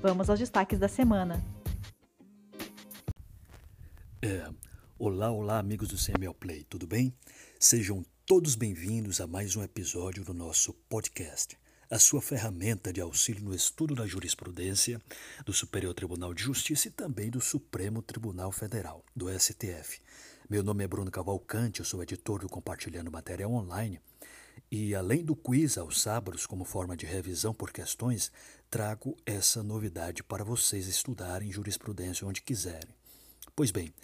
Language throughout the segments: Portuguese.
Vamos aos destaques da semana. É, olá, olá, amigos do CML Play, tudo bem? Sejam todos bem-vindos a mais um episódio do nosso podcast, a sua ferramenta de auxílio no estudo da jurisprudência do Superior Tribunal de Justiça e também do Supremo Tribunal Federal, do STF. Meu nome é Bruno Cavalcante, eu sou editor do Compartilhando Material Online e além do quiz aos sábados como forma de revisão por questões, trago essa novidade para vocês estudarem jurisprudência onde quiserem. Pois bem,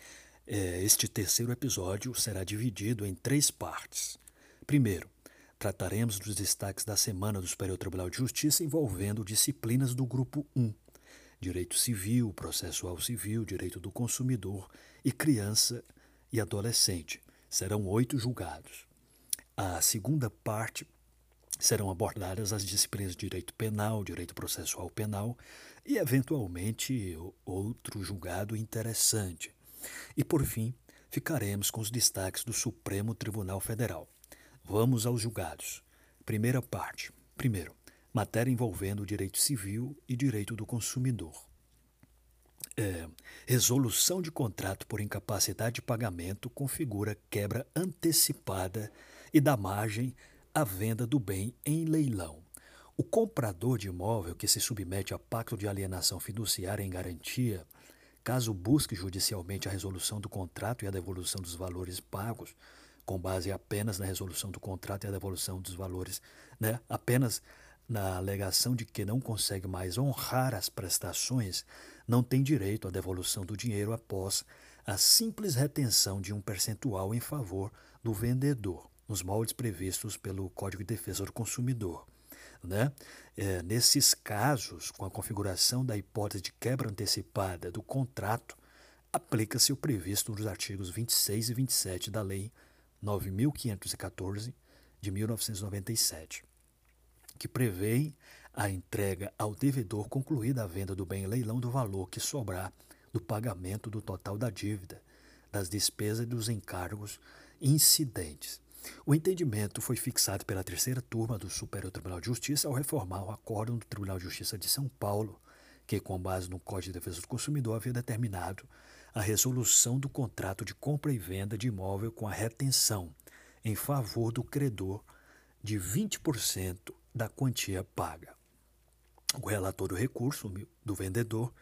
é, este terceiro episódio será dividido em três partes. Primeiro, trataremos dos destaques da semana do Superior Tribunal de Justiça envolvendo disciplinas do Grupo 1, Direito Civil, Processual Civil, Direito do Consumidor e Criança e Adolescente. Serão oito julgados. A segunda parte serão abordadas as disciplinas de direito penal, direito processual penal e, eventualmente, outro julgado interessante. E, por fim, ficaremos com os destaques do Supremo Tribunal Federal. Vamos aos julgados. Primeira parte. Primeiro, matéria envolvendo direito civil e direito do consumidor. É, resolução de contrato por incapacidade de pagamento configura quebra antecipada e dá margem à venda do bem em leilão. O comprador de imóvel que se submete a pacto de alienação fiduciária em garantia, caso busque judicialmente a resolução do contrato e a devolução dos valores pagos, com base apenas na resolução do contrato e a devolução dos valores, né, apenas na alegação de que não consegue mais honrar as prestações, não tem direito à devolução do dinheiro após a simples retenção de um percentual em favor do vendedor nos moldes previstos pelo Código de Defesa do Consumidor. Né? É, nesses casos, com a configuração da hipótese de quebra antecipada do contrato, aplica-se o previsto nos artigos 26 e 27 da Lei 9.514 de 1997, que prevê a entrega ao devedor concluída a venda do bem em leilão do valor que sobrar do pagamento do total da dívida, das despesas e dos encargos incidentes. O entendimento foi fixado pela terceira turma do Superior Tribunal de Justiça ao reformar o acórdão do Tribunal de Justiça de São Paulo, que, com base no Código de Defesa do Consumidor, havia determinado a resolução do contrato de compra e venda de imóvel com a retenção em favor do credor de 20% da quantia paga. O relator do recurso do vendedor,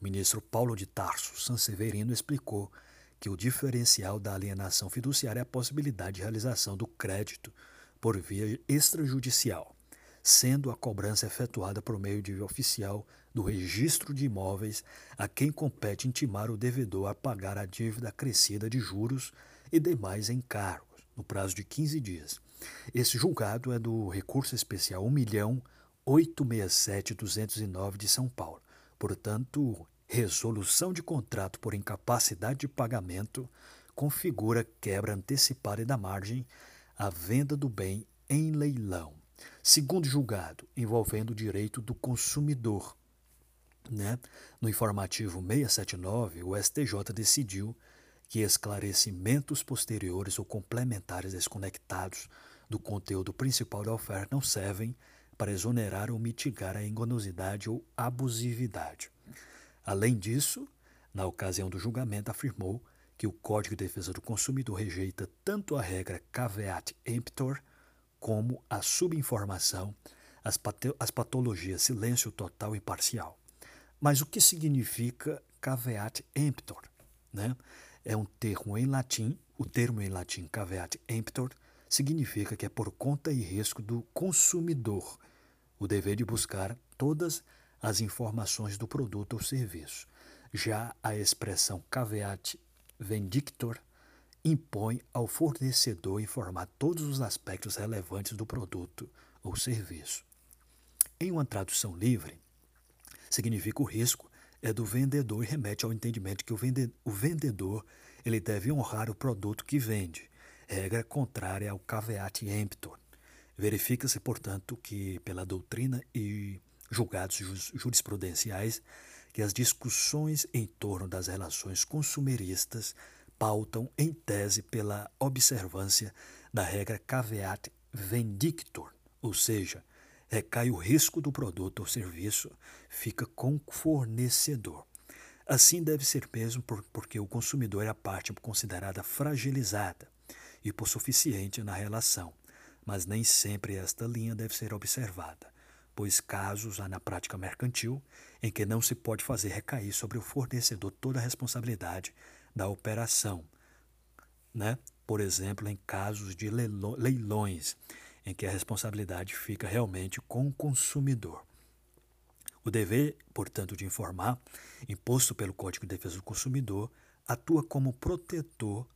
o ministro Paulo de Tarso Sanseverino, explicou que o diferencial da alienação fiduciária é a possibilidade de realização do crédito por via extrajudicial, sendo a cobrança efetuada por meio de oficial do registro de imóveis a quem compete intimar o devedor a pagar a dívida acrescida de juros e demais encargos, no prazo de 15 dias. Esse julgado é do recurso especial 1.867.209 de São Paulo. Portanto, resolução de contrato por incapacidade de pagamento configura quebra antecipada e da margem à venda do bem em leilão. Segundo julgado, envolvendo o direito do consumidor. Né? No informativo 679, o STJ decidiu que esclarecimentos posteriores ou complementares desconectados do conteúdo principal da oferta não servem para exonerar ou mitigar a enganosidade ou abusividade. Além disso, na ocasião do julgamento, afirmou que o Código de Defesa do Consumidor rejeita tanto a regra caveat emptor como a subinformação, as, as patologias silêncio total e parcial. Mas o que significa caveat emptor? Né? É um termo em latim, o termo em latim caveat emptor significa que é por conta e risco do consumidor o dever de buscar todas as informações do produto ou serviço. Já a expressão caveat vendictor impõe ao fornecedor informar todos os aspectos relevantes do produto ou serviço. Em uma tradução livre, significa o risco é do vendedor e remete ao entendimento que o, o vendedor ele deve honrar o produto que vende, regra contrária ao caveat emptor. Verifica-se, portanto, que pela doutrina e julgados jurisprudenciais que as discussões em torno das relações consumeristas pautam em tese pela observância da regra caveat vendictor, ou seja, recai o risco do produto ou serviço fica com o fornecedor. Assim deve ser mesmo porque o consumidor é a parte considerada fragilizada e por suficiente na relação, mas nem sempre esta linha deve ser observada, pois casos há na prática mercantil em que não se pode fazer recair sobre o fornecedor toda a responsabilidade da operação, né? Por exemplo, em casos de leilões, em que a responsabilidade fica realmente com o consumidor. O dever, portanto, de informar, imposto pelo Código de Defesa do Consumidor, atua como protetor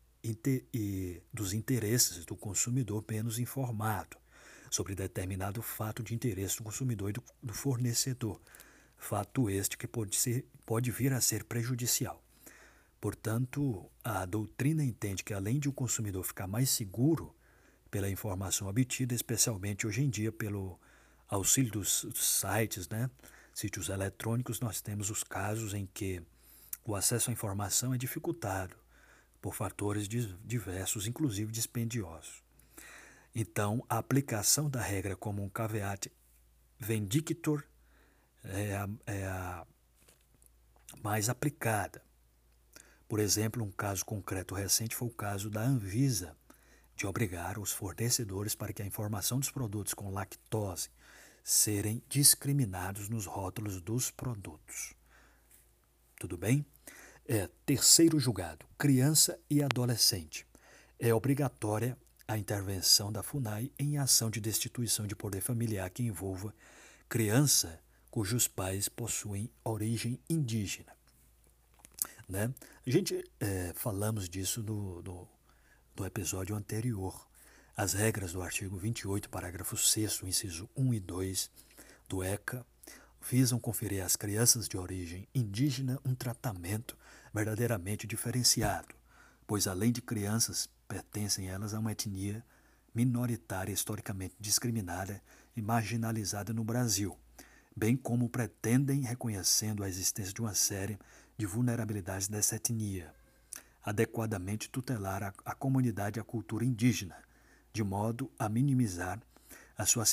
dos interesses do consumidor menos informado sobre determinado fato de interesse do consumidor e do fornecedor, fato este que pode, ser, pode vir a ser prejudicial. Portanto, a doutrina entende que, além de o consumidor ficar mais seguro pela informação obtida, especialmente hoje em dia pelo auxílio dos sites, né, sítios eletrônicos, nós temos os casos em que o acesso à informação é dificultado por fatores diversos, inclusive dispendiosos. Então, a aplicação da regra como um caveat vendictor é a, é a mais aplicada. Por exemplo, um caso concreto recente foi o caso da Anvisa, de obrigar os fornecedores para que a informação dos produtos com lactose serem discriminados nos rótulos dos produtos. Tudo bem? É terceiro julgado, criança e adolescente. É obrigatória a intervenção da FUNAI em ação de destituição de poder familiar que envolva criança cujos pais possuem origem indígena. Né? A gente é, falamos disso no, no, no, episódio anterior. As regras do artigo 28, parágrafo 6, inciso 1 e 2 do ECA visam conferir às crianças de origem indígena um tratamento verdadeiramente diferenciado, pois além de crianças, pertencem elas a uma etnia minoritária historicamente discriminada e marginalizada no Brasil, bem como pretendem reconhecendo a existência de uma série de vulnerabilidades dessa etnia, adequadamente tutelar a, a comunidade e a cultura indígena, de modo a minimizar a sua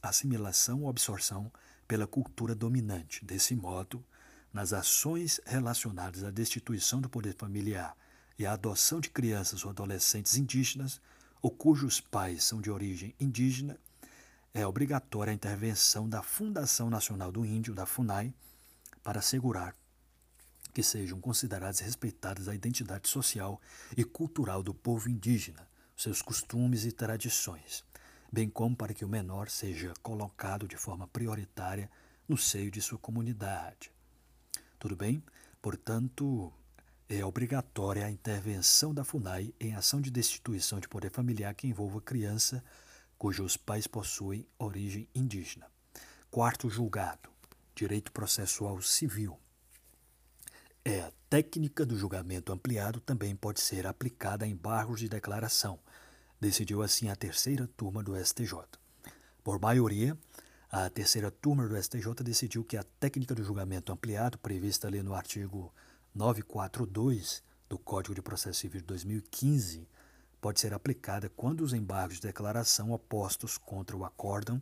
assimilação ou absorção pela cultura dominante. Desse modo, nas ações relacionadas à destituição do poder familiar e à adoção de crianças ou adolescentes indígenas ou cujos pais são de origem indígena, é obrigatória a intervenção da Fundação Nacional do Índio, da FUNAI, para assegurar que sejam consideradas e respeitadas a identidade social e cultural do povo indígena, seus costumes e tradições, bem como para que o menor seja colocado de forma prioritária no seio de sua comunidade. Tudo bem? Portanto, é obrigatória a intervenção da FUNAI em ação de destituição de poder familiar que envolva criança cujos pais possuem origem indígena. Quarto julgado: Direito Processual Civil. É, a técnica do julgamento ampliado também pode ser aplicada a embargos de declaração, decidiu assim a terceira turma do STJ. Por maioria, a terceira turma do STJ decidiu que a técnica do julgamento ampliado, prevista ali no artigo 942 do Código de Processo Civil de 2015, pode ser aplicada quando os embargos de declaração opostos contra o acórdão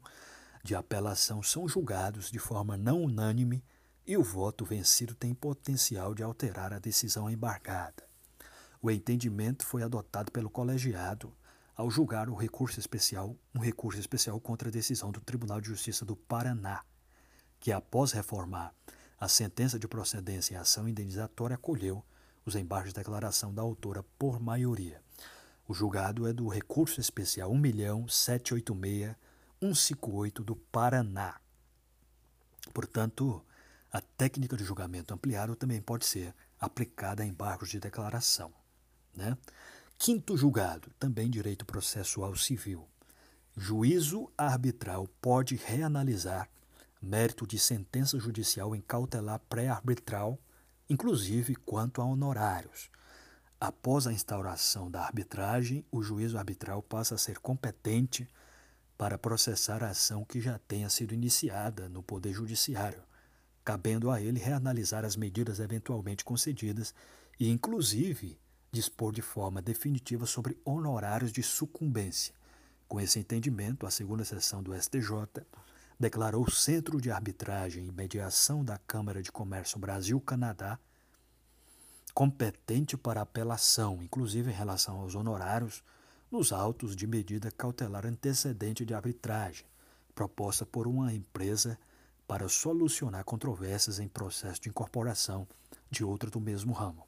de apelação são julgados de forma não unânime e o voto vencido tem potencial de alterar a decisão embargada. O entendimento foi adotado pelo colegiado ao julgar o recurso especial, um recurso especial contra a decisão do Tribunal de Justiça do Paraná, que após reformar a sentença de procedência em ação indenizatória acolheu os embargos de declaração da autora por maioria. O julgado é do recurso especial 1.786.158 do Paraná. Portanto, a técnica de julgamento ampliado também pode ser aplicada a embargos de declaração. Né? Quinto julgado, também direito processual civil. Juízo arbitral pode reanalisar mérito de sentença judicial em cautelar pré-arbitral, inclusive quanto a honorários. Após a instauração da arbitragem, o juízo arbitral passa a ser competente para processar a ação que já tenha sido iniciada no Poder Judiciário, cabendo a ele reanalisar as medidas eventualmente concedidas e, inclusive, dispor de forma definitiva sobre honorários de sucumbência. Com esse entendimento, a segunda sessão do STJ declarou o Centro de Arbitragem e Mediação da Câmara de Comércio Brasil-Canadá competente para apelação, inclusive em relação aos honorários, nos autos de medida cautelar antecedente de arbitragem, proposta por uma empresa para solucionar controvérsias em processo de incorporação de outra do mesmo ramo.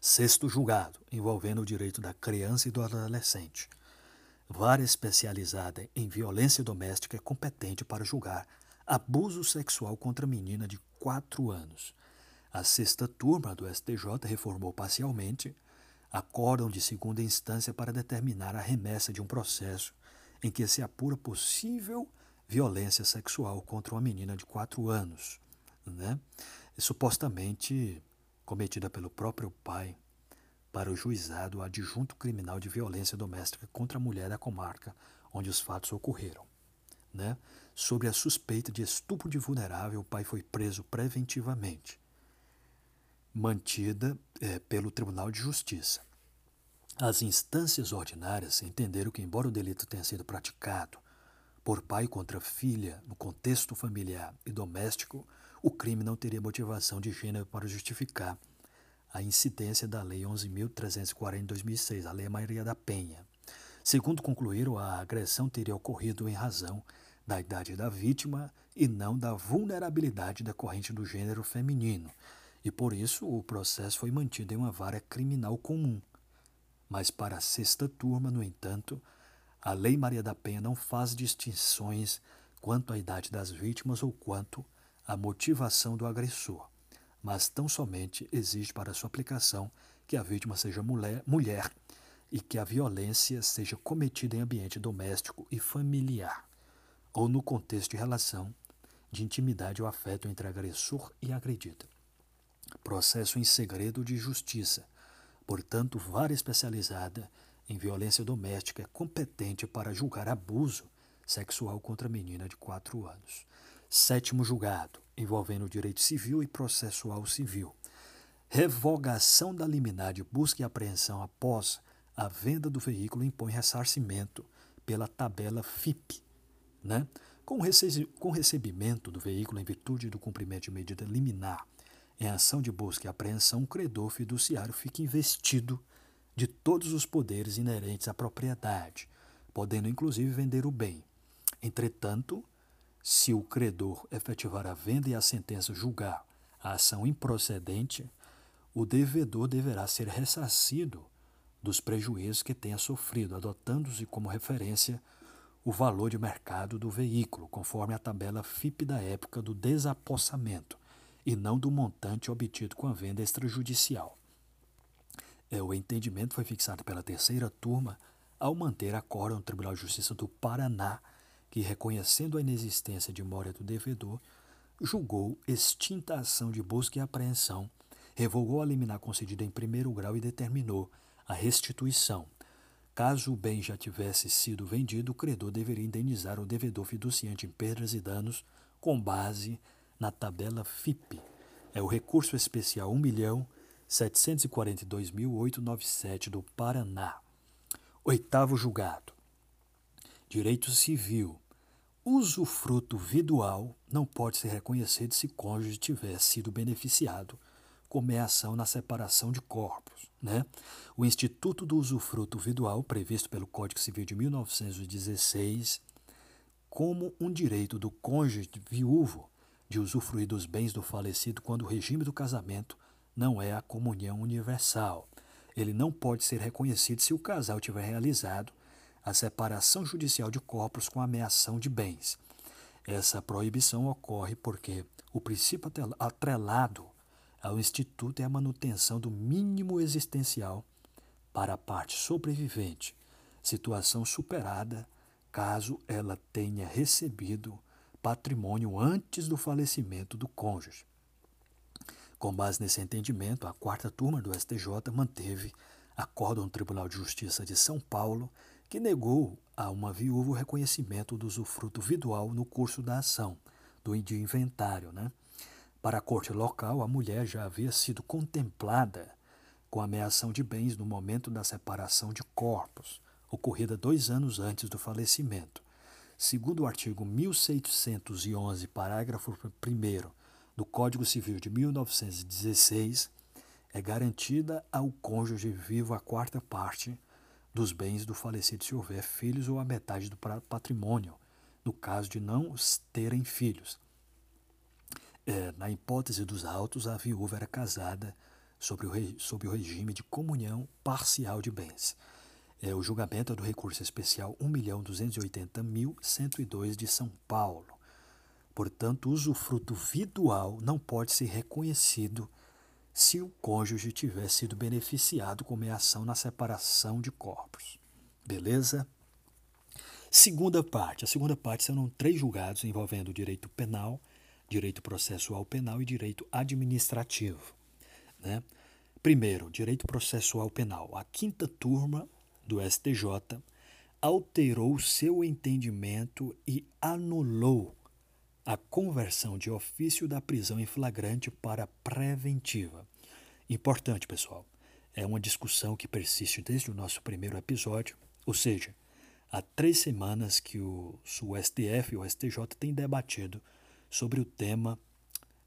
Sexto julgado, envolvendo o direito da criança e do adolescente. Vara especializada em violência doméstica é competente para julgar abuso sexual contra menina de 4 anos. A sexta turma do STJ reformou parcialmente acórdão de segunda instância para determinar a remessa de um processo em que se apura possível violência sexual contra uma menina de 4 anos, né? supostamente cometida pelo próprio pai, para o juizado adjunto criminal de violência doméstica contra a mulher da comarca onde os fatos ocorreram. Né? Sobre a suspeita de estupro de vulnerável, o pai foi preso preventivamente mantida é, pelo Tribunal de Justiça. As instâncias ordinárias entenderam que, embora o delito tenha sido praticado por pai contra filha no contexto familiar e doméstico, o crime não teria motivação de gênero para justificar a incidência da Lei 11.340 de 2006, a Lei Maria da Penha. Segundo concluíram, a agressão teria ocorrido em razão da idade da vítima e não da vulnerabilidade decorrente do gênero feminino, e por isso o processo foi mantido em uma vara criminal comum. Mas para a sexta turma, no entanto, a Lei Maria da Penha não faz distinções quanto à idade das vítimas ou quanto à motivação do agressor, mas tão somente exige para sua aplicação que a vítima seja mulher, mulher e que a violência seja cometida em ambiente doméstico e familiar, ou no contexto de relação de intimidade ou afeto entre agressor e agredida processo em segredo de justiça. Portanto, vara especializada em violência doméstica é competente para julgar abuso sexual contra menina de 4 anos. Sétimo julgado, envolvendo direito civil e processual civil. Revogação da liminar de busca e apreensão após a venda do veículo impõe ressarcimento pela tabela FIP, né? Com o recebimento do veículo em virtude do cumprimento de medida liminar em ação de busca e apreensão, o credor fiduciário fica investido de todos os poderes inerentes à propriedade, podendo inclusive vender o bem. Entretanto, se o credor efetivar a venda e a sentença julgar a ação improcedente, o devedor deverá ser ressarcido dos prejuízos que tenha sofrido, adotando-se como referência o valor de mercado do veículo, conforme a tabela FIP da época do desapossamento, e não do montante obtido com a venda extrajudicial. É, o entendimento foi fixado pela terceira turma ao manter acordo no Tribunal de Justiça do Paraná, que, reconhecendo a inexistência de mora do devedor, julgou extinta a ação de busca e apreensão, revogou a liminar concedida em primeiro grau e determinou a restituição. Caso o bem já tivesse sido vendido, o credor deveria indenizar o devedor fiduciante em perdas e danos com base na tabela FIP. É o recurso especial 1.742.897 do Paraná. Oitavo julgado. Direito civil. Usufruto vidual não pode ser reconhecido se cônjuge tiver sido beneficiado com meação na separação de corpos. Né? O Instituto do Usufruto Vidual, previsto pelo Código Civil de 1916, como um direito do cônjuge viúvo de usufruir dos bens do falecido quando o regime do casamento não é a comunhão universal. Ele não pode ser reconhecido se o casal tiver realizado a separação judicial de corpos com ameação de bens. Essa proibição ocorre porque o princípio atrelado ao instituto é a manutenção do mínimo existencial para a parte sobrevivente, situação superada caso ela tenha recebido patrimônio antes do falecimento do cônjuge. Com base nesse entendimento, a quarta turma do STJ manteve acordo no Tribunal de Justiça de São Paulo que negou a uma viúva o reconhecimento do usufruto vidual no curso da ação, do inventário. Né? Para a corte local, a mulher já havia sido contemplada com ameação de bens no momento da separação de corpos, ocorrida dois anos antes do falecimento. Segundo o artigo 1611, parágrafo 1 do Código Civil de 1916, é garantida ao cônjuge vivo a quarta parte dos bens do falecido se houver filhos ou a metade do patrimônio, no caso de não terem filhos. É, na hipótese dos autos, a viúva era casada sob o, o regime de comunhão parcial de bens. É, o julgamento é do recurso especial 1.280.102 de São Paulo. Portanto, o usufruto vidual não pode ser reconhecido se o cônjuge tiver sido beneficiado com meação na separação de corpos. Beleza? Segunda parte. A segunda parte serão três julgados envolvendo direito penal, direito processual penal e direito administrativo. Né? Primeiro, direito processual penal. A quinta turma do STJ alterou seu entendimento e anulou a conversão de ofício da prisão em flagrante para preventiva. Importante, pessoal. É uma discussão que persiste desde o nosso primeiro episódio, ou seja, há três semanas que o, o STF e o STJ têm debatido sobre o tema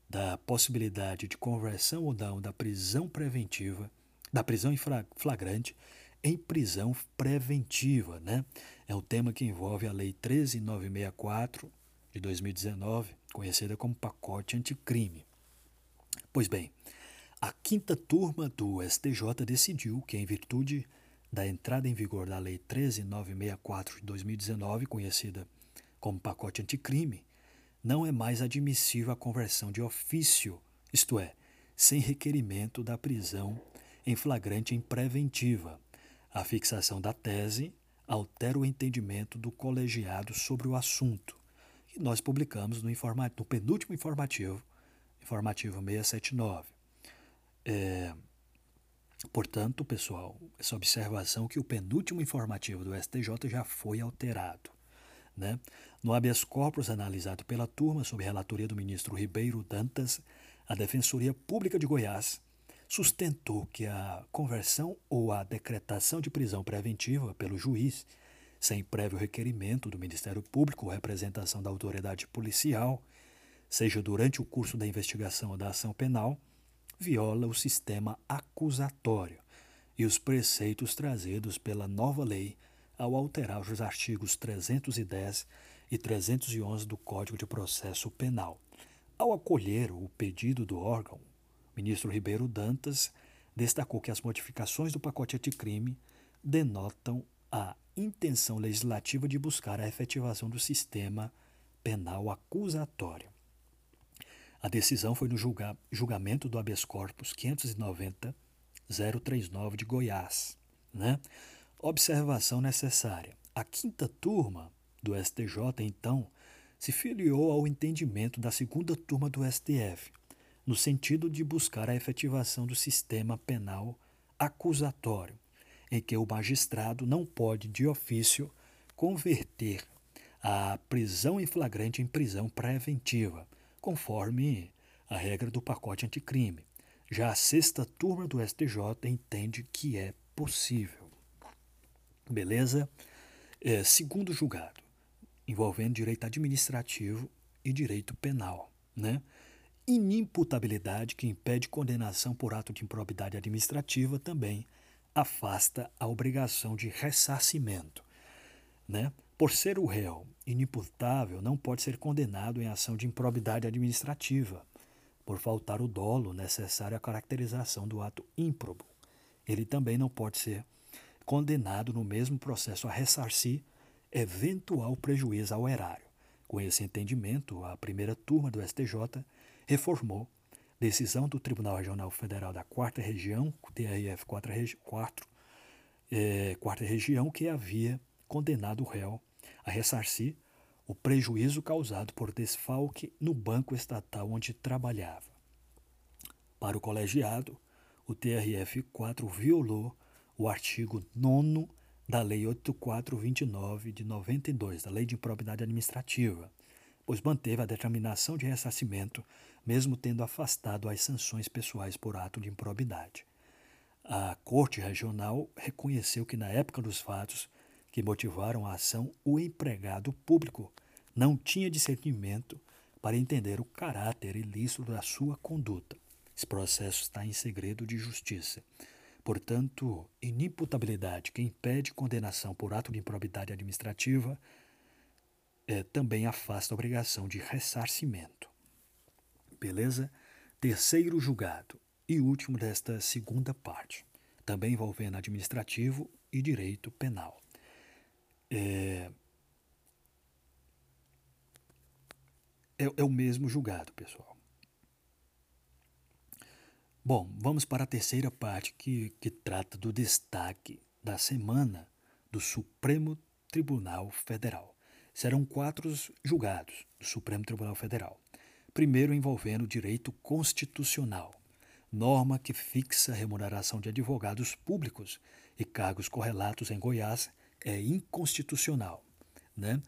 da possibilidade de conversão ou não da prisão preventiva, da prisão em flagrante em prisão preventiva, né? É um tema que envolve a Lei 13964 de 2019, conhecida como pacote anticrime. Pois bem, a quinta turma do STJ decidiu que, em virtude da entrada em vigor da Lei 13964 de 2019, conhecida como pacote anticrime, não é mais admissível a conversão de ofício, isto é, sem requerimento da prisão em flagrante em preventiva. A fixação da tese altera o entendimento do colegiado sobre o assunto que nós publicamos no, no penúltimo informativo, informativo 679. É, portanto, pessoal, essa observação que o penúltimo informativo do STJ já foi alterado. Né? No habeas corpus analisado pela turma, sob relatoria do ministro Ribeiro Dantas, a Defensoria Pública de Goiás sustentou que a conversão ou a decretação de prisão preventiva pelo juiz sem prévio requerimento do Ministério Público ou representação da autoridade policial, seja durante o curso da investigação ou da ação penal, viola o sistema acusatório e os preceitos trazidos pela nova lei ao alterar os artigos 310 e 311 do Código de Processo Penal. Ao acolher o pedido do órgão, o ministro Ribeiro Dantas destacou que as modificações do pacote anticrime denotam a intenção legislativa de buscar a efetivação do sistema penal acusatório. A decisão foi no julga julgamento do habeas corpus 590-039 de Goiás. Né? Observação necessária. A quinta turma do STJ, então, se filiou ao entendimento da segunda turma do STF, no sentido de buscar a efetivação do sistema penal acusatório, em que o magistrado não pode, de ofício, converter a prisão em flagrante em prisão preventiva, conforme a regra do pacote anticrime. Já a sexta turma do STJ entende que é possível. Beleza? É, segundo julgado, envolvendo direito administrativo e direito penal. Né? Inimputabilidade que impede condenação por ato de improbidade administrativa também afasta a obrigação de ressarcimento. Né? Por ser o réu inimputável, não pode ser condenado em ação de improbidade administrativa, por faltar o dolo necessário à caracterização do ato ímprobo. Ele também não pode ser condenado no mesmo processo a ressarcir eventual prejuízo ao erário. Com esse entendimento, a primeira turma do STJ reformou decisão do Tribunal Regional Federal da Quarta Região, TRF 4, é, Quarta Região, que havia condenado o réu a ressarcir o prejuízo causado por desfalque no banco estatal onde trabalhava. Para o colegiado, o TRF-4 violou o artigo 9 da Lei 8429 de 92, da Lei de Improbidade Administrativa, pois manteve a determinação de ressarcimento, mesmo tendo afastado as sanções pessoais por ato de improbidade. A Corte Regional reconheceu que, na época dos fatos que motivaram a ação, o empregado público não tinha discernimento para entender o caráter ilícito da sua conduta. Esse processo está em segredo de justiça. Portanto, inimputabilidade que impede condenação por ato de improbidade administrativa é, também afasta a obrigação de ressarcimento. Beleza? Terceiro julgado e último desta segunda parte, também envolvendo administrativo e direito penal. É, é, é o mesmo julgado, pessoal. Bom, vamos para a terceira parte que, que trata do destaque da semana do Supremo Tribunal Federal. Serão quatro julgados do Supremo Tribunal Federal. Primeiro envolvendo o direito constitucional, norma que fixa a remuneração de advogados públicos e cargos correlatos em Goiás é inconstitucional. Né?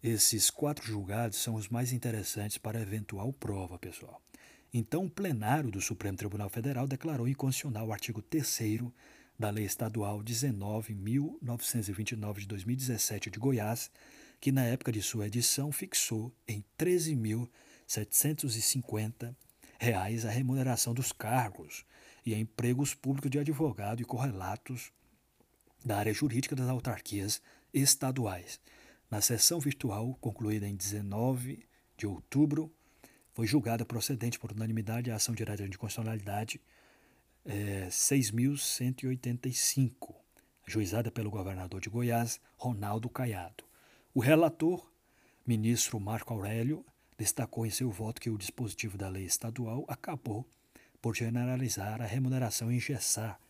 Esses quatro julgados são os mais interessantes para eventual prova, pessoal. Então, o plenário do Supremo Tribunal Federal declarou inconstitucional o artigo 3 da Lei Estadual 19.929 de 2017 de Goiás, que na época de sua edição fixou em R$ 13.750 a remuneração dos cargos e empregos públicos de advogado e correlatos da área jurídica das autarquias estaduais na sessão virtual, concluída em 19 de outubro, foi julgada procedente por unanimidade a ação direta de constitucionalidade é, 6.185, ajuizada pelo governador de Goiás, Ronaldo Caiado. O relator, ministro Marco Aurélio, destacou em seu voto que o dispositivo da lei estadual acabou por generalizar a remuneração e engessar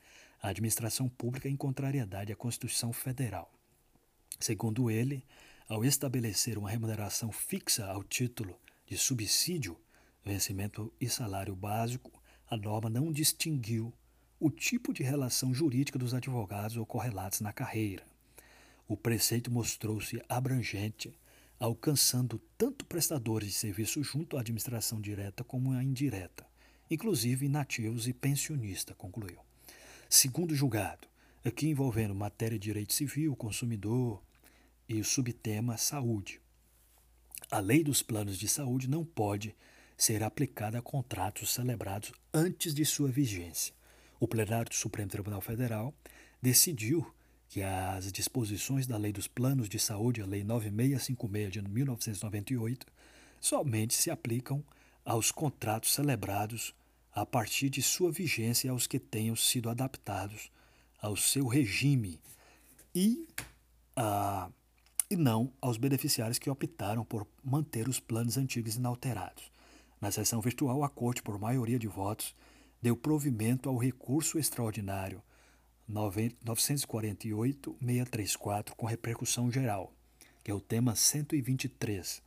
a administração pública em contrariedade à Constituição Federal. Segundo ele, ao estabelecer uma remuneração fixa ao título de subsídio, vencimento e salário básico, a norma não distinguiu o tipo de relação jurídica dos advogados ou correlatos na carreira. O preceito mostrou-se abrangente, alcançando tanto prestadores de serviço junto à administração direta como a indireta, inclusive nativos e pensionistas, concluiu. Segundo julgado, aqui envolvendo matéria de direito civil, consumidor, e o subtema Saúde. A lei dos planos de saúde não pode ser aplicada a contratos celebrados antes de sua vigência. O plenário do Supremo Tribunal Federal decidiu que as disposições da Lei dos Planos de Saúde, a Lei 9656 de 1998, somente se aplicam aos contratos celebrados a partir de sua vigência aos que tenham sido adaptados ao seu regime e a e não aos beneficiários que optaram por manter os planos antigos inalterados. Na sessão virtual, a Corte, por maioria de votos, deu provimento ao recurso extraordinário 948-634 com repercussão geral, que é o tema 123.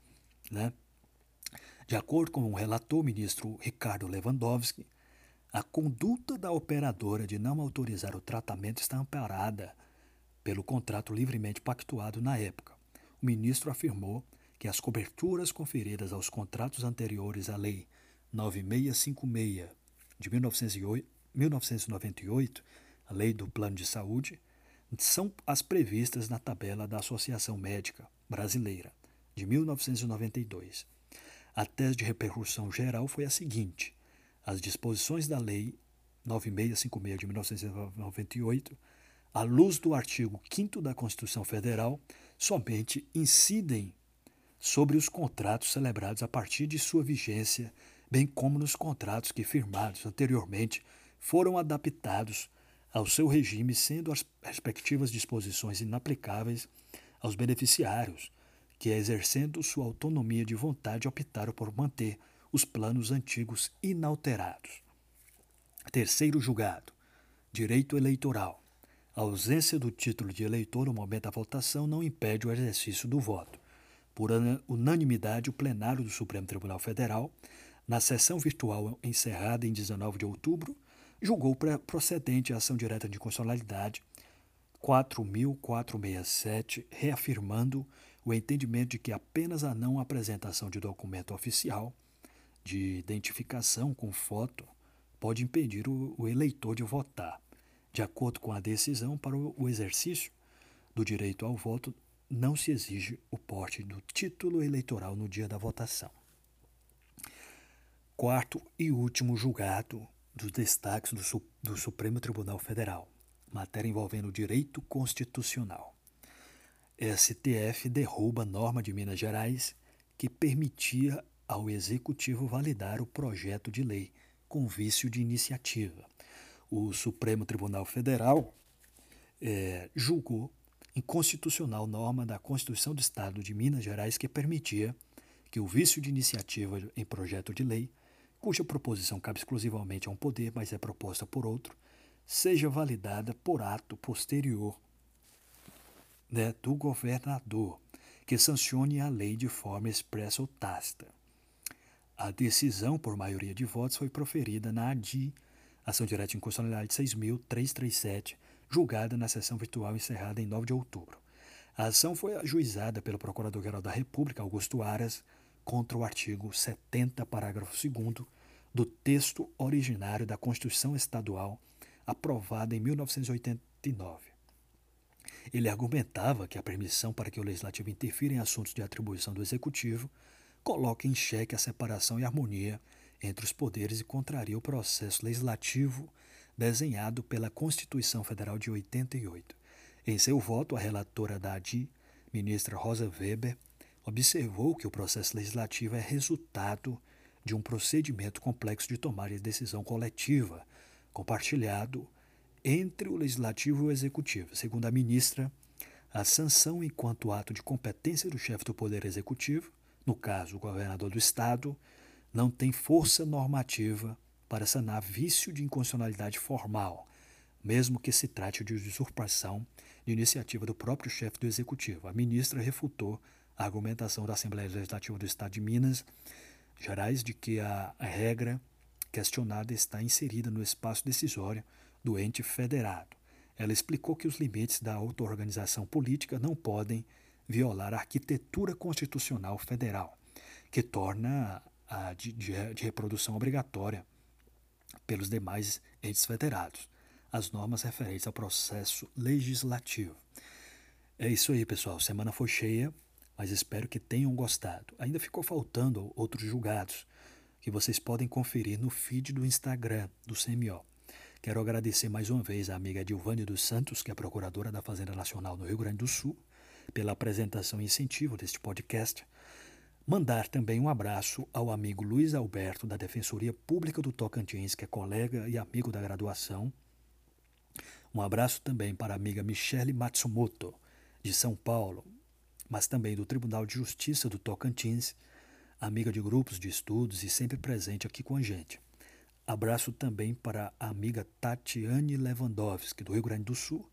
Né? De acordo com o relator ministro Ricardo Lewandowski, a conduta da operadora de não autorizar o tratamento está amparada pelo contrato livremente pactuado na época o ministro afirmou que as coberturas conferidas aos contratos anteriores à Lei 9656 de 1998, a Lei do Plano de Saúde, são as previstas na tabela da Associação Médica Brasileira, de 1992. A tese de repercussão geral foi a seguinte: as disposições da Lei 9656 de 1998, à luz do artigo 5 da Constituição Federal, somente incidem sobre os contratos celebrados a partir de sua vigência, bem como nos contratos que, firmados anteriormente, foram adaptados ao seu regime, sendo as respectivas disposições inaplicáveis aos beneficiários, que, exercendo sua autonomia de vontade, optaram por manter os planos antigos inalterados. Terceiro julgado: Direito Eleitoral. A ausência do título de eleitor no momento da votação não impede o exercício do voto. Por unanimidade, o plenário do Supremo Tribunal Federal, na sessão virtual encerrada em 19 de outubro, julgou procedente a ação direta de constitucionalidade 4.467, reafirmando o entendimento de que apenas a não apresentação de documento oficial de identificação com foto pode impedir o, eleitor de votar. De acordo com a decisão, para o exercício do direito ao voto, não se exige o porte do título eleitoral no dia da votação. Quarto e último julgado dos destaques do, do Supremo Tribunal Federal, matéria envolvendo direito constitucional. STF derruba norma de Minas Gerais que permitia ao Executivo validar o projeto de lei com vício de iniciativa. O Supremo Tribunal Federal é, julgou inconstitucional norma da Constituição do Estado de Minas Gerais que permitia que o vício de iniciativa em projeto de lei, cuja proposição cabe exclusivamente a um poder, mas é proposta por outro, seja validada por ato posterior né, do governador, que sancione a lei de forma expressa ou tácita. A decisão por maioria de votos foi proferida na ADI, Ação Direta de Inconstitucionalidade 6.337, julgada na sessão virtual encerrada em 9 de outubro. A ação foi ajuizada pelo Procurador-Geral da República, Augusto Aras, contra o artigo 70, parágrafo 2 do texto originário da Constituição Estadual, aprovada em 1989. Ele argumentava que a permissão para que o Legislativo interfira em assuntos de atribuição do Executivo coloca em xeque a separação e harmonia entre os poderes e contraria o processo legislativo desenhado pela Constituição Federal de 88. Em seu voto, a relatora da ADI, ministra Rosa Weber, observou que o processo legislativo é resultado de um procedimento complexo de tomar de decisão coletiva, compartilhado entre o legislativo e o executivo. Segundo a ministra, a sanção enquanto ato de competência do chefe do poder executivo no caso o governador do estado, não tem força normativa para sanar vício de inconstitucionalidade formal, mesmo que se trate de usurpação de iniciativa do próprio chefe do executivo. A ministra refutou a argumentação da Assembleia Legislativa do Estado de Minas Gerais de que a, regra questionada está inserida no espaço decisório do ente federado. Ela explicou que os limites da auto-organização política não podem violar a arquitetura constitucional federal, que torna a de, de, de reprodução obrigatória pelos demais entes federados, as normas referentes ao processo legislativo. É isso aí, pessoal. Semana foi cheia, mas espero que tenham gostado. Ainda ficou faltando outros julgados que vocês podem conferir no feed do Instagram do CMO. Quero agradecer mais uma vez à amiga Dilvânia dos Santos, que é procuradora da Fazenda Nacional no Rio Grande do Sul, pela apresentação e incentivo deste podcast. Mandar também um abraço ao amigo Luiz Alberto, da Defensoria Pública do Tocantins, que é colega e amigo da graduação. Um abraço também para a amiga Michele Matsumoto, de São Paulo, mas também do Tribunal de Justiça do Tocantins, amiga de grupos de estudos e sempre presente aqui com a gente. Abraço também para a amiga Tatiane Lewandowski, do Rio Grande do Sul,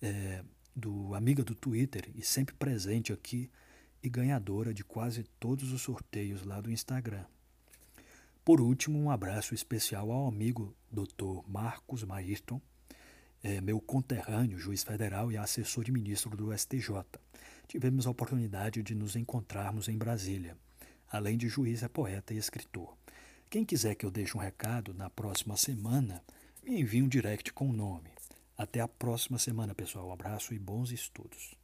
é, do amiga do Twitter e sempre presente aqui e ganhadora de quase todos os sorteios lá do Instagram. Por último, um abraço especial ao amigo Dr. Marcos Maírton, é, meu conterrâneo, juiz federal e assessor de ministro do STJ. Tivemos a oportunidade de nos encontrarmos em Brasília. Além de juiz, é poeta e escritor. Quem quiser que eu deixe um recado na próxima semana, me envie um direct com o nome. Até a próxima semana, pessoal. Um abraço e bons estudos.